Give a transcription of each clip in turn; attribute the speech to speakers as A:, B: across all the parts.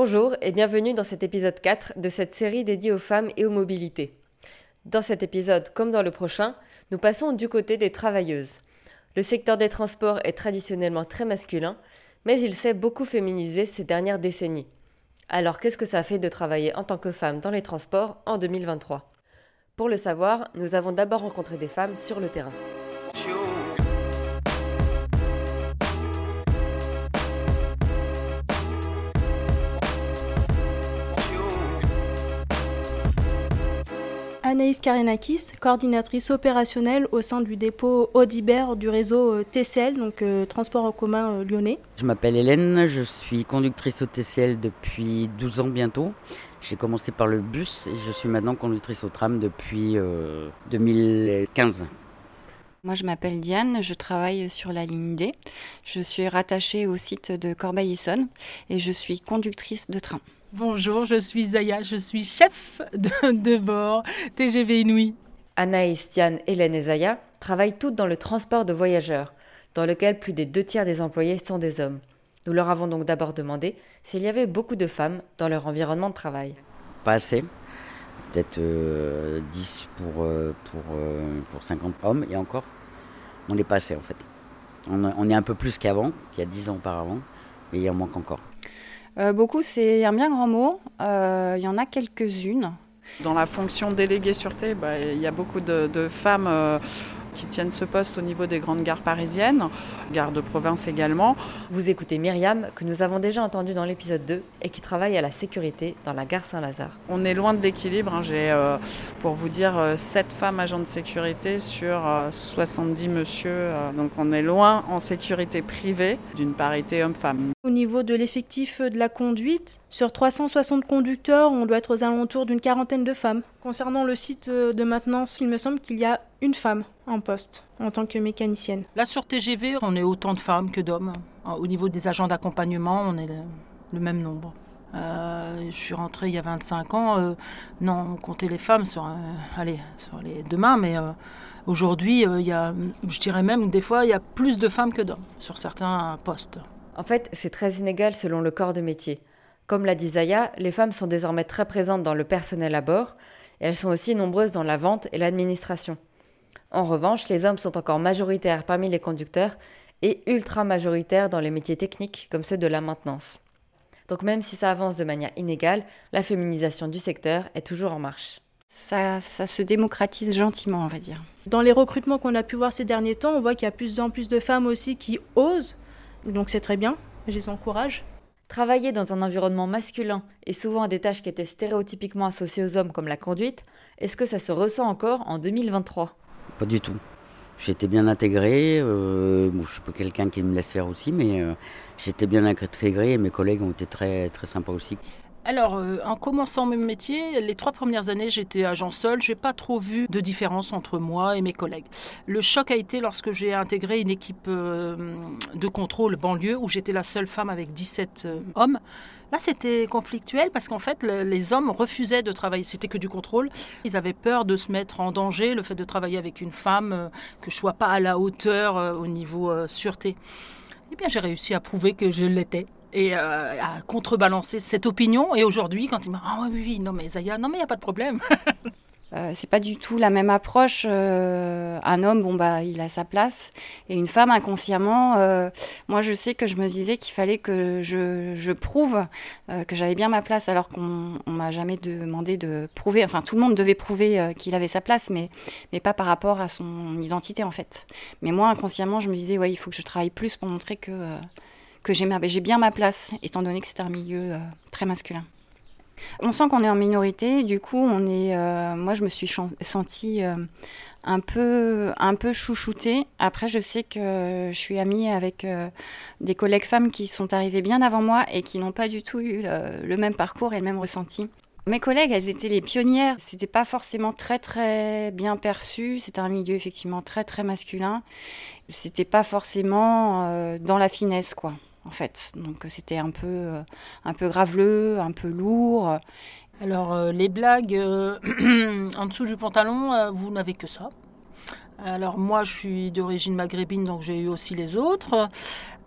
A: Bonjour et bienvenue dans cet épisode 4 de cette série dédiée aux femmes et aux mobilités. Dans cet épisode, comme dans le prochain, nous passons du côté des travailleuses. Le secteur des transports est traditionnellement très masculin, mais il s'est beaucoup féminisé ces dernières décennies. Alors qu'est-ce que ça fait de travailler en tant que femme dans les transports en 2023 Pour le savoir, nous avons d'abord rencontré des femmes sur le terrain.
B: Anaïs Karenakis, coordinatrice opérationnelle au sein du dépôt Audibert du réseau euh, TCL, donc euh, Transport en commun euh, lyonnais.
C: Je m'appelle Hélène, je suis conductrice au TCL depuis 12 ans bientôt. J'ai commencé par le bus et je suis maintenant conductrice au tram depuis 2015.
D: Moi, je m'appelle Diane, je travaille sur la ligne D. Je suis rattachée au site de Corbeil-Essonne et je suis conductrice de train.
E: Bonjour, je suis Zaya, je suis chef de, bord TGV Inouï.
A: Anaïs, Diane, Hélène et Zaya travaillent toutes dans le transport de voyageurs, dans lequel plus des deux tiers des employés sont des hommes. Nous leur avons donc d'abord demandé s'il y avait beaucoup de femmes dans leur environnement de travail.
C: Pas assez, peut-être 10 euh, pour, euh, pour, euh, pour 50 hommes et encore. On n'est pas assez en fait. On, on est un peu plus qu'avant, qu'il y a 10 ans auparavant, mais il en manque encore.
D: Euh, beaucoup, c'est un bien grand mot. Euh, il y en a quelques-unes.
F: Dans la fonction déléguée sûreté, bah, il y a beaucoup de, femmes euh, qui tiennent ce poste au niveau des grandes gares parisiennes, gares de province également.
A: Vous écoutez Myriam, que nous avons déjà entendu dans l'épisode 2 et qui travaille à la sécurité dans la gare Saint-Lazare.
F: On est loin de l'équilibre. Hein. J'ai, euh, pour vous dire, 7 euh, femmes agents de sécurité sur 70 euh, monsieur. donc on est loin en sécurité privée d'une parité homme-femme.
B: Au niveau de l'effectif de la conduite, sur 360 conducteurs, on doit être aux alentours d'une quarantaine de femmes. Concernant le site de maintenance, il me semble qu'il y a une femme en poste en tant que mécanicienne.
E: Là, sur TGV, on est autant de femmes que d'hommes. Au niveau des agents d'accompagnement, on est le, même nombre. Euh, je suis rentrée il y a 25 ans. Euh, non, on comptait les femmes sur, euh, allez, sur les deux mains, mais aujourd'hui, il y a, je dirais même des fois, il y a plus de femmes que d'hommes sur certains postes.
A: En fait, c'est très inégal selon le corps de métier. Comme l'a dit Zaya, les femmes sont désormais très présentes dans le personnel à bord, et elles sont aussi nombreuses dans la vente et l'administration. En revanche, les hommes sont encore majoritaires parmi les conducteurs et ultra majoritaires dans les métiers techniques comme ceux de la maintenance. Donc même si ça avance de manière inégale, la féminisation du secteur est toujours en marche.
D: Ça, ça se démocratise gentiment, on va dire.
B: Dans les recrutements qu'on a pu voir ces derniers temps, on voit qu'il y a plus en plus de femmes aussi qui osent, donc c'est très bien, je les encourage.
A: Travailler dans un environnement masculin et souvent à des tâches qui étaient stéréotypiquement associées aux hommes comme la conduite, est-ce que ça se ressent encore en 2023
C: pas du tout. J'étais bien intégré. Euh, je suis pas quelqu'un qui me laisse faire aussi, mais euh, j'étais bien intégré et mes collègues ont été très, très sympas aussi.
E: Alors, euh, en commençant mon métier, les trois premières années, j'étais agent seul. J'ai pas trop vu de différence entre moi et mes collègues. Le choc a été lorsque j'ai intégré une équipe de contrôle banlieue où j'étais la seule femme avec 17 hommes. Là, c'était conflictuel parce qu'en fait, les hommes refusaient de travailler. C'était que du contrôle. Ils avaient peur de se mettre en danger, le fait de travailler avec une femme, euh, que je sois pas à la hauteur euh, au niveau euh, sûreté. Eh bien, j'ai réussi à prouver que je l'étais et à contrebalancer cette opinion. Et aujourd'hui, quand il m'a ah oui, oui, non mais Zaya, non mais il n'y a pas de problème.
D: Euh, c'est pas du tout la même approche. Euh, un homme, bon bah, il a sa place, et une femme, inconsciemment, euh, moi je sais que je me disais qu'il fallait que je, je prouve que j'avais bien ma place, alors qu'on on, m'a jamais demandé de prouver. Enfin, tout le monde devait prouver qu'il avait sa place, mais mais pas par rapport à son identité en fait. Mais moi, inconsciemment, je me disais, ouais, il faut que je travaille plus pour montrer que j'ai bien ma place, étant donné que c'est un milieu très masculin. On sent qu'on est en minorité, du coup, euh, moi, je me suis sentie euh, un peu, chouchoutée. Après, je sais que je suis amie avec euh, des collègues femmes qui sont arrivées bien avant moi et qui n'ont pas du tout eu le, même parcours et le même ressenti. Mes collègues, elles étaient les pionnières. C'était pas forcément très très bien perçu. C'était un milieu effectivement très très masculin. C'était pas forcément dans la finesse, quoi en fait. Donc euh, c'était un peu, euh, un peu graveleux, un peu lourd.
E: Alors euh, les blagues en dessous du pantalon, vous n'avez que ça. Alors moi je suis d'origine maghrébine donc j'ai eu aussi les autres.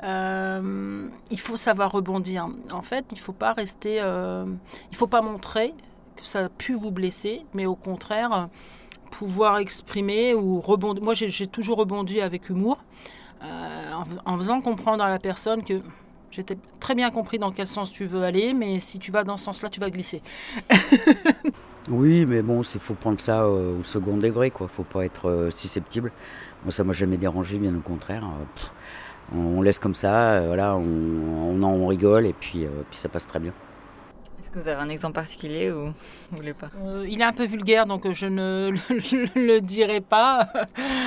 E: Il faut savoir rebondir. En fait, il ne faut pas rester, il faut pas montrer que ça a pu vous blesser, mais au contraire, pouvoir exprimer ou rebondir. Moi, j'ai toujours rebondi avec humour, en, en, faisant comprendre à la personne que j'étais très bien compris dans quel sens tu veux aller, mais si tu vas dans ce sens-là, tu vas glisser.
C: oui, mais bon, il faut prendre ça au second degré, quoi. Faut pas être susceptible. Moi, ça m'a jamais dérangé, bien au contraire. Pff, on laisse comme ça, euh, voilà, on, on, rigole et puis, euh, puis ça passe très bien.
G: Vous avez un exemple particulier ou vous voulez pas
E: euh, Il est un peu vulgaire, donc je ne le, dirai pas.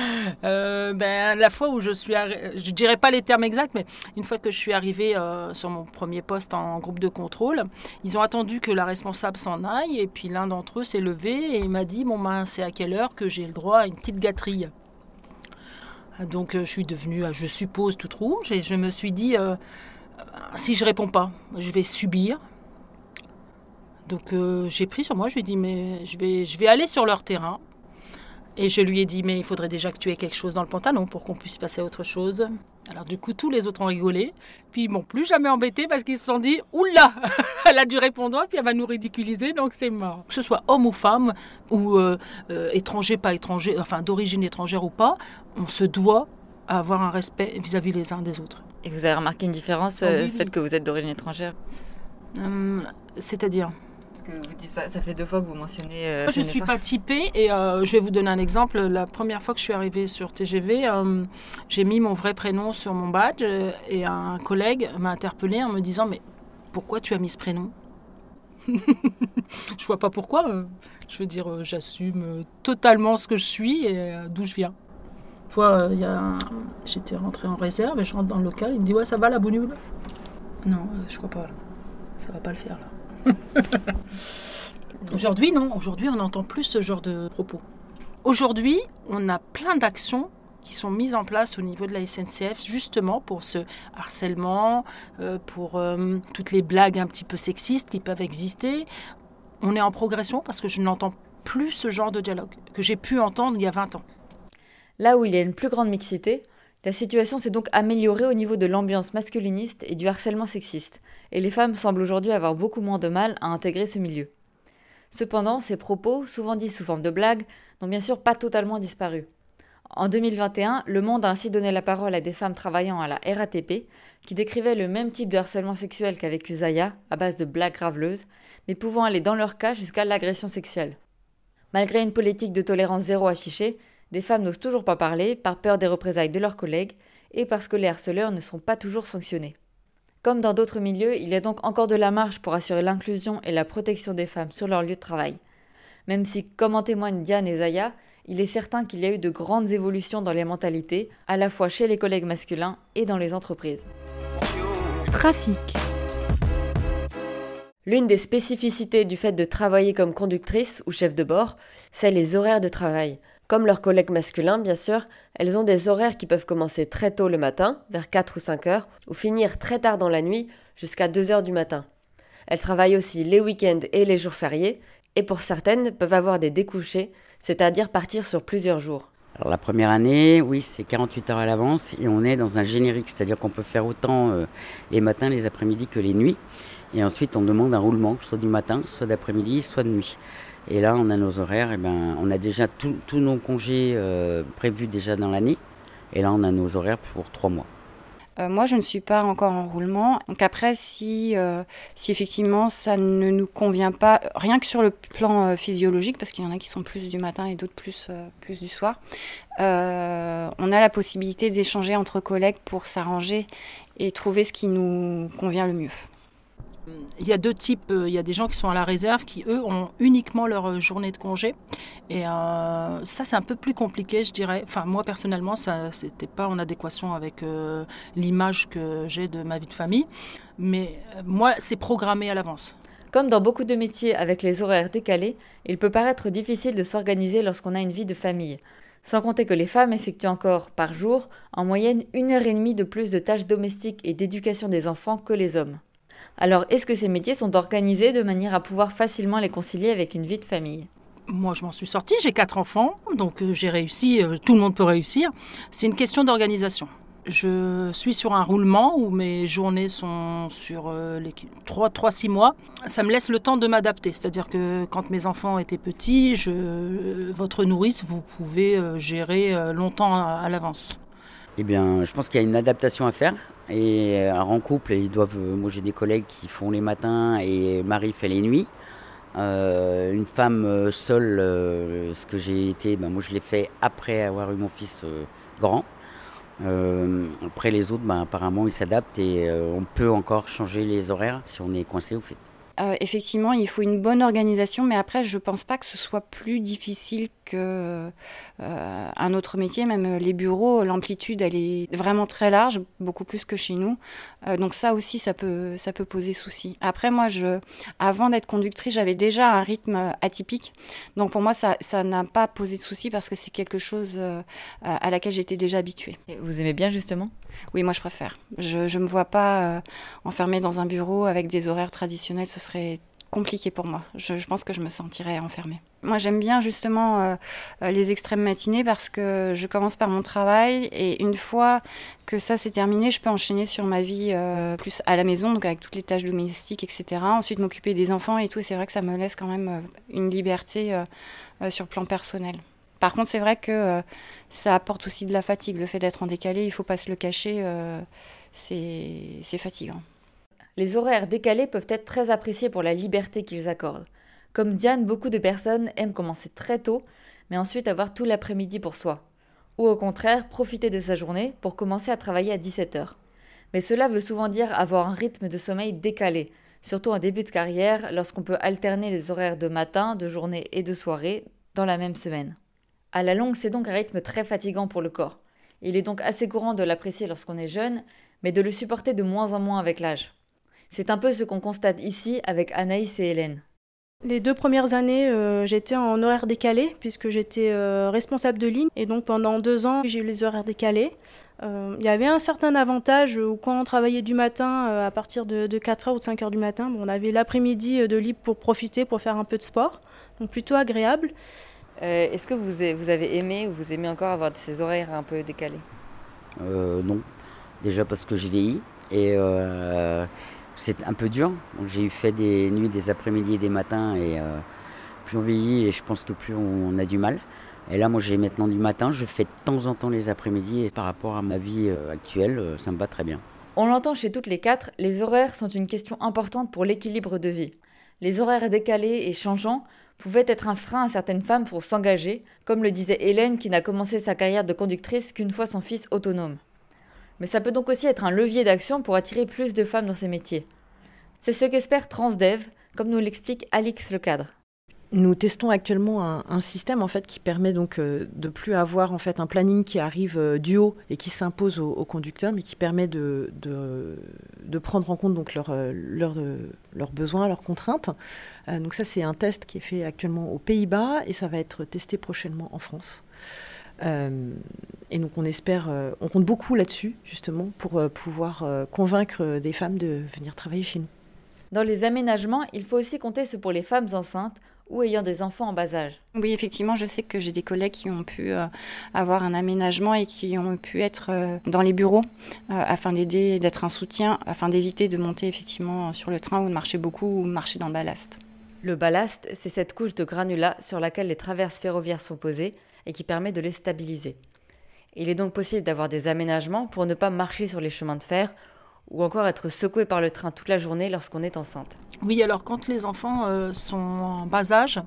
E: ben, la fois où je suis, je dirai pas les termes exacts, mais une fois que je suis arrivée sur mon premier poste en groupe de contrôle, ils ont attendu que la responsable s'en aille, et puis l'un d'entre eux s'est levé et il m'a dit bon ben c'est à quelle heure que j'ai le droit à une petite gâterie? Donc euh, je suis devenue, euh, je suppose, toute rouge et je me suis dit, euh, si je réponds pas, je vais subir. Donc j'ai pris sur moi, je lui ai dit, mais je vais, je vais aller sur leur terrain. Et je lui ai dit, mais il faudrait déjà que tu aies quelque chose dans le pantalon pour qu'on puisse passer à autre chose. Alors du coup, tous les autres ont rigolé. Puis ils m'ont plus jamais embêté parce qu'ils se sont dit, oula, elle a dû répondre, puis elle va nous ridiculiser, donc c'est mort. Que ce soit homme ou femme, ou euh, euh, étranger, pas étranger, enfin d'origine étrangère ou pas, on se doit avoir un respect vis-à-vis les uns des autres.
G: Et vous avez remarqué une différence, oh, euh, fait que vous êtes d'origine étrangère?
E: Hum, C'est-à-dire?
G: Vous dites ça, ça fait deux fois que vous mentionnez. Euh,
E: je ne suis pas typée et euh, je vais vous donner un exemple. La première fois que je suis arrivée sur TGV, euh, j'ai mis mon vrai prénom sur mon badge et un collègue m'a interpellée en me disant Mais pourquoi tu as mis ce prénom? Je vois pas pourquoi. Je veux dire, j'assume totalement ce que je suis et d'où je viens. Y a j'étais rentrée en réserve et je rentre dans le local. Il me dit Ouais, ça va la bougnoule Non, je crois pas. Ça va pas le faire là. Aujourd'hui, non. Aujourd'hui, on n'entend plus ce genre de propos. Aujourd'hui, on a plein d'actions qui sont mises en place au niveau de la SNCF justement pour ce harcèlement, euh, pour euh, toutes les blagues un petit peu sexistes qui peuvent exister. On est en progression parce que je n'entends plus ce genre de dialogue que j'ai pu entendre il y a 20 ans.
G: Là où il y a une plus grande mixité, la situation s'est donc améliorée au niveau de l'ambiance masculiniste et du harcèlement sexiste, et les femmes semblent aujourd'hui avoir beaucoup moins de mal à intégrer ce milieu. Cependant, ces propos, souvent dits sous forme de blagues, n'ont bien sûr pas totalement disparu. En 2021, Le Monde a ainsi donné la parole à des femmes travaillant à la RATP qui décrivaient le même type de harcèlement sexuel qu'avec Zaya, à base de blagues graveleuses, mais pouvant aller dans leur cas jusqu'à l'agression sexuelle. Malgré une politique de tolérance zéro affichée, des femmes n'osent toujours pas parler par peur des représailles de leurs collègues et parce que les harceleurs ne sont pas toujours sanctionnés. Comme dans d'autres milieux, il y a donc encore de la marge pour assurer l'inclusion et la protection des femmes sur leur lieu de travail. Même si, comme en témoignent Diane et Zaya, il est certain qu'il y a eu de grandes évolutions dans les mentalités, à la fois chez les collègues masculins et dans les entreprises.
A: Trafic.
G: L'une des spécificités du fait de travailler comme conductrice ou chef de bord, c'est les horaires de travail. Comme leurs collègues masculins, bien sûr, elles ont des horaires qui peuvent commencer très tôt le matin, vers 4 ou 5 heures, ou finir très tard dans la nuit, jusqu'à 2 heures du matin. Elles travaillent aussi les week-ends et les jours fériés, et pour certaines peuvent avoir des découchés, c'est-à-dire partir sur plusieurs jours.
C: Alors la première année, oui, c'est 48 heures à l'avance et on est dans un générique, c'est-à-dire qu'on peut faire autant euh, les matins, les après-midi que les nuits. Et ensuite, on demande un roulement, soit du matin, soit d'après-midi, soit de nuit. Et là, on a nos horaires, et ben, on a déjà tous nos congés euh, prévus déjà dans l'année. Et là, on a nos horaires pour trois mois.
D: Euh, moi, je ne suis pas encore en roulement. Donc après, si, euh, si effectivement ça ne nous convient pas, rien que sur le plan physiologique, parce qu'il y en a qui sont plus du matin et d'autres plus, plus du soir, on a la possibilité d'échanger entre collègues pour s'arranger et trouver ce qui nous convient le mieux.
E: Il y a deux types. Euh, il y a des gens qui sont à la réserve qui, eux, ont uniquement leur euh, journée de congé. Et euh, ça, c'est un peu plus compliqué, je dirais. Enfin, moi, personnellement, ça n'était pas en adéquation avec l'image que j'ai de ma vie de famille. Mais moi, c'est programmé à l'avance.
G: Comme dans beaucoup de métiers avec les horaires décalés, il peut paraître difficile de s'organiser lorsqu'on a une vie de famille. Sans compter que les femmes effectuent encore, par jour, en moyenne une heure et demie de plus de tâches domestiques et d'éducation des enfants que les hommes. Alors, est-ce que ces métiers sont organisés de manière à pouvoir facilement les concilier avec une vie de famille?
E: Moi, je m'en suis sortie, j'ai quatre enfants, donc euh, j'ai réussi, euh, tout le monde peut réussir. C'est une question d'organisation. Je suis sur un roulement où mes journées sont sur euh, les 3-6 mois. Ça me laisse le temps de m'adapter. C'est-à-dire que quand mes enfants étaient petits, je, votre nourrice, vous pouvez gérer longtemps à, l'avance.
C: Eh bien, je pense qu'il y a une adaptation à faire. Et en couple, ils doivent. Moi, j'ai des collègues qui font les matins et Marie fait les nuits. une femme seule, ce que j'ai été, ben, moi je l'ai fait après avoir eu mon fils grand. Euh, après les autres, ben, apparemment, ils s'adaptent et euh, on peut encore changer les horaires si on est coincé au fait.
D: Euh, effectivement, il faut une bonne organisation, mais après, je ne pense pas que ce soit plus difficile euh, autre métier. Même les bureaux, l'amplitude, elle est vraiment très large, beaucoup plus que chez nous. Euh, donc ça aussi, ça peut, ça peut poser souci. Après, moi, je, avant d'être conductrice, j'avais déjà un rythme atypique. Donc pour moi, ça, ça n'a pas posé de souci parce que c'est quelque chose à laquelle j'étais déjà habituée.
G: Et vous aimez bien justement?
D: Oui, moi je préfère. Je ne me vois pas euh, enfermée dans un bureau avec des horaires traditionnels, ce serait compliqué pour moi. Je, pense que je me sentirais enfermée. Moi j'aime bien justement euh, euh, les extrêmes matinées parce que je commence par mon travail et une fois que ça c'est terminé, je peux enchaîner sur ma vie plus à la maison, donc avec toutes les tâches domestiques, etc. Ensuite m'occuper des enfants et tout. C'est vrai que ça me laisse quand même une liberté sur le plan personnel. Par contre, c'est vrai que euh, ça apporte aussi de la fatigue. Le fait d'être en décalé, il faut pas se le cacher, euh, c'est fatigant.
G: Les horaires décalés peuvent être très appréciés pour la liberté qu'ils accordent. Comme Diane, beaucoup de personnes aiment commencer très tôt, mais ensuite avoir tout l'après-midi pour soi. Ou au contraire, profiter de sa journée pour commencer à travailler à 17h. Mais cela veut souvent dire avoir un rythme de sommeil décalé, surtout en début de carrière, lorsqu'on peut alterner les horaires de matin, de journée et de soirée dans la même semaine. À la longue, c'est donc un rythme très fatigant pour le corps. Il est donc assez courant de l'apprécier lorsqu'on est jeune, mais de le supporter de moins en moins avec l'âge. C'est un peu ce qu'on constate ici avec Anaïs et Hélène.
B: Les deux premières années, euh, j'étais en horaire décalé puisque j'étais euh, responsable de ligne et donc pendant deux ans, j'ai eu les horaires décalés. Euh, il y avait un certain avantage où quand on travaillait du matin à partir de, 4h ou de 5h du matin, on avait l'après-midi de libre pour profiter, pour faire un peu de sport, donc plutôt agréable.
G: Euh, est-ce que vous, vous, avez aimé ou vous aimez encore avoir ces horaires un peu décalés?
C: Euh, Non. Déjà parce que je vieillis et euh, c'est un peu dur. J'ai eu fait des nuits, des après-midi et des matins et plus on vieillit et je pense que plus on a du mal. Et là, moi, j'ai maintenant du matin. Je fais de temps en temps les après-midi et par rapport à ma vie actuelle, ça me va très bien.
G: On l'entend chez toutes les quatre, les horaires sont une question importante pour l'équilibre de vie. Les horaires décalés et changeants pouvait être un frein à certaines femmes pour s'engager, comme le disait Hélène qui n'a commencé sa carrière de conductrice qu'une fois son fils autonome. Mais ça peut donc aussi être un levier d'action pour attirer plus de femmes dans ces métiers. C'est ce qu'espère Transdev, comme nous l'explique Alix le cadre.
H: Nous testons actuellement un, système qui permet donc euh, de plus avoir en fait un planning qui arrive euh, du haut et qui s'impose aux, conducteurs, mais qui permet de, prendre en compte donc leurs leur, leurs besoins, leurs contraintes. Euh, donc ça c'est un test qui est fait actuellement aux Pays-Bas et ça va être testé prochainement en France. Et donc on espère, on compte beaucoup là-dessus justement pour pouvoir convaincre des femmes de venir travailler chez nous.
G: Dans les aménagements, il faut aussi compter ce pour les femmes enceintes ou ayant des enfants en bas âge.
D: Oui, effectivement, je sais que j'ai des collègues qui ont pu euh, avoir un aménagement et qui ont pu être euh, dans les bureaux euh, afin d'aider, d'être un soutien, afin d'éviter de monter effectivement sur le train ou de marcher beaucoup ou marcher dans le ballast.
G: Le ballast, c'est cette couche de granulats sur laquelle les traverses ferroviaires sont posées et qui permet de les stabiliser. Il est donc possible d'avoir des aménagements pour ne pas marcher sur les chemins de fer ou encore être secoué par le train toute la journée lorsqu'on est enceinte.
E: Oui, alors quand les enfants euh, sont en bas âge,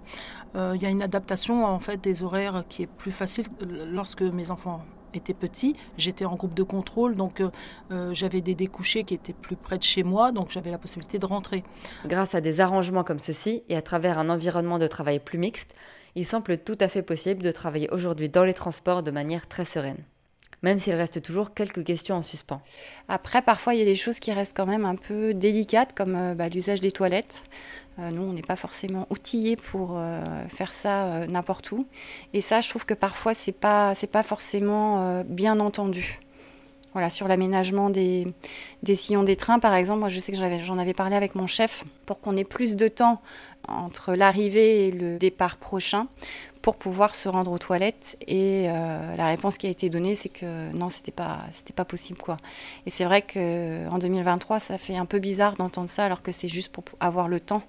E: euh, il y a une adaptation en fait des horaires qui est plus facile. Lorsque mes enfants étaient petits, j'étais en groupe de contrôle, donc euh, j'avais des découchés qui étaient plus près de chez moi, donc j'avais la possibilité de rentrer.
G: Grâce à des arrangements comme ceci et à travers un environnement de travail plus mixte, il semble tout à fait possible de travailler aujourd'hui dans les transports de manière très sereine même s'il reste toujours quelques questions en suspens.
D: Après, parfois, il y a des choses qui restent quand même un peu délicates, comme euh, bah, l'usage des toilettes. Euh, nous, on n'est pas forcément outillés pour euh, faire ça n'importe où. Et ça, je trouve que parfois, c'est pas, c'est pas forcément bien entendu. Voilà, sur l'aménagement des, sillons des trains, par exemple, moi je sais que j'en avais parlé avec mon chef pour qu'on ait plus de temps entre l'arrivée et le départ prochain pour pouvoir se rendre aux toilettes. Et euh, la réponse qui a été donnée, c'est que non, c'était pas, pas possible, quoi. Et c'est vrai que en 2023, ça fait un peu bizarre d'entendre ça, alors que c'est juste pour avoir le temps.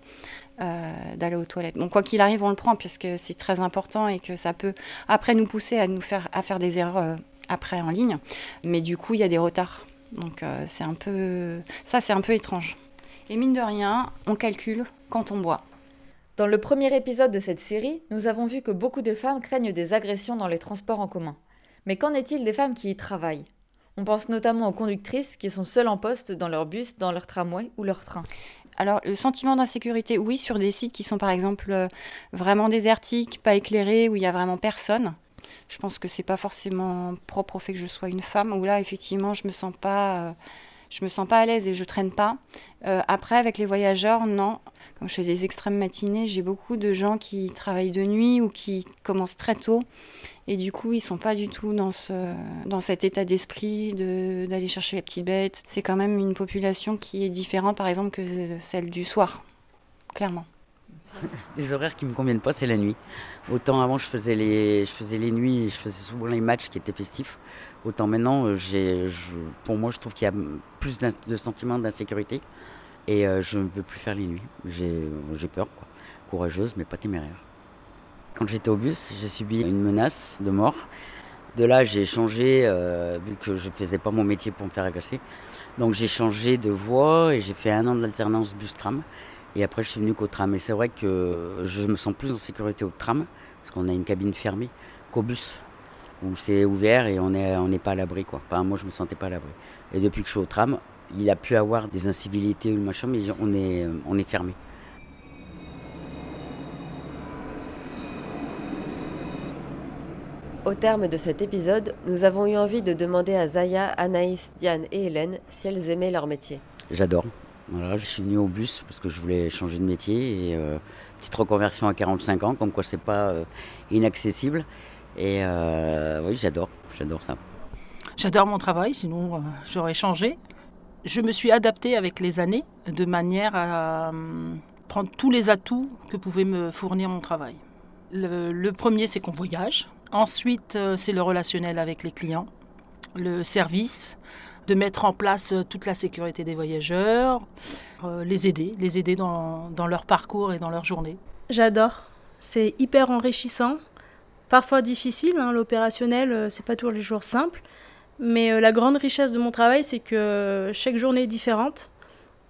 D: Euh, d'aller aux toilettes. Donc quoi qu'il arrive, on le prend puisque c'est très important et que ça peut après nous pousser à nous faire à faire des erreurs euh, après en ligne. Mais du coup, il y a des retards. Donc c'est un peu ça, c'est un peu étrange. Et mine de rien, on calcule quand on boit.
G: Dans le premier épisode de cette série, nous avons vu que beaucoup de femmes craignent des agressions dans les transports en commun. Mais qu'en est-il des femmes qui y travaillent? On pense notamment aux conductrices qui sont seules en poste dans leur bus, dans leur tramway ou leur train.
D: Alors, le sentiment d'insécurité, oui, sur des sites qui sont par exemple euh, vraiment désertiques, pas éclairés, où il y a vraiment personne. Je pense que c'est pas forcément propre au fait que je sois une femme, où là, effectivement, je me sens pas. Euh, je me sens pas à l'aise et je traîne pas. Euh, après, avec les voyageurs, non. Quand je fais des extrêmes matinées, j'ai beaucoup de gens qui travaillent de nuit ou qui commencent très tôt. Et du coup, ils sont pas du tout dans, ce, dans cet état d'esprit d'aller chercher les petites bêtes. C'est quand même une population qui est différente, par exemple, que celle du soir, clairement.
C: Les horaires qui me conviennent pas, c'est la nuit. Autant avant, je faisais les, je faisais les nuits, je faisais souvent les matchs qui étaient festifs. Autant maintenant, euh, j'ai, pour moi, je trouve qu'il y a plus de sentiments d'insécurité. Et euh, je ne veux plus faire les nuits. J'ai peur, quoi. Courageuse, mais pas téméraire. Quand j'étais au bus, j'ai subi une menace de mort. De là, j'ai changé, euh, vu que je ne faisais pas mon métier pour me faire agresser. Donc j'ai changé de voie et j'ai fait un an de l'alternance bus-tram. Et après, je suis venu qu'au tram. Et c'est vrai que je me sens plus en sécurité au tram, parce qu'on a une cabine fermée, qu'au bus, où c'est ouvert et on n'est on pas à l'abri. Quoi. Enfin, moi, je me sentais pas à l'abri. Et depuis que je suis au tram, il a pu avoir des incivilités ou machin, mais on est, on est fermé.
G: Au terme de cet épisode, nous avons eu envie de demander à Zaya, Anaïs, Diane et Hélène si elles aimaient leur métier.
C: J'adore. Voilà, je suis venu au bus parce que je voulais changer de métier et euh, petite reconversion à 45 ans, comme quoi c'est pas euh, inaccessible. Et euh, oui, j'adore, j'adore ça.
E: J'adore mon travail, sinon j'aurais changé je me suis adaptée avec les années de manière à prendre tous les atouts que pouvait me fournir mon travail. Le, premier, c'est qu'on voyage. Ensuite, c'est le relationnel avec les clients, le service, de mettre en place euh, toute la sécurité des voyageurs, les aider, les aider dans, leur parcours et dans leur journée.
B: J'adore. C'est hyper enrichissant, parfois difficile. Hein, L'opérationnel, c'est pas tous les jours simple. Mais euh, la grande richesse de mon travail, c'est que chaque journée est différente.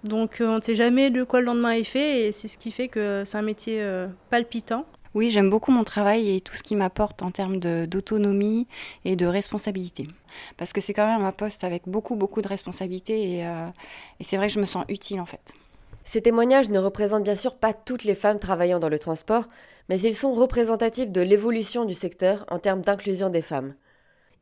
B: Donc euh, on ne sait jamais de quoi le lendemain est fait et c'est ce qui fait que c'est un métier euh, palpitant.
D: Oui, j'aime beaucoup mon travail et tout ce qui m'apporte en termes d'autonomie et de responsabilité. Parce que c'est quand même un poste avec beaucoup, beaucoup de responsabilités et, et c'est vrai que je me sens utile en fait.
G: Ces témoignages ne représentent bien sûr pas toutes les femmes travaillant dans le transport, mais ils sont représentatifs de l'évolution du secteur en termes d'inclusion des femmes.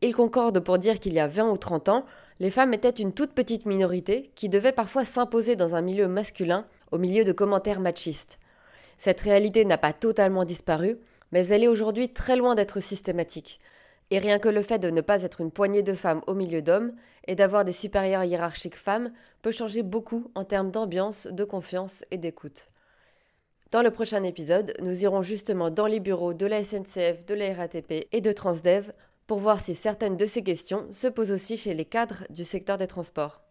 G: Ils concordent pour dire qu'il y a 20 ou 30 ans, les femmes étaient une toute petite minorité qui devait parfois s'imposer dans un milieu masculin au milieu de commentaires machistes. Cette réalité n'a pas totalement disparu, mais elle est aujourd'hui très loin d'être systématique. Et rien que le fait de ne pas être une poignée de femmes au milieu d'hommes et d'avoir des supérieurs hiérarchiques femmes peut changer beaucoup en termes d'ambiance, de confiance et d'écoute. Dans le prochain épisode, nous irons justement dans les bureaux de la SNCF, de la RATP et de Transdev pour voir si certaines de ces questions se posent aussi chez les cadres du secteur des transports.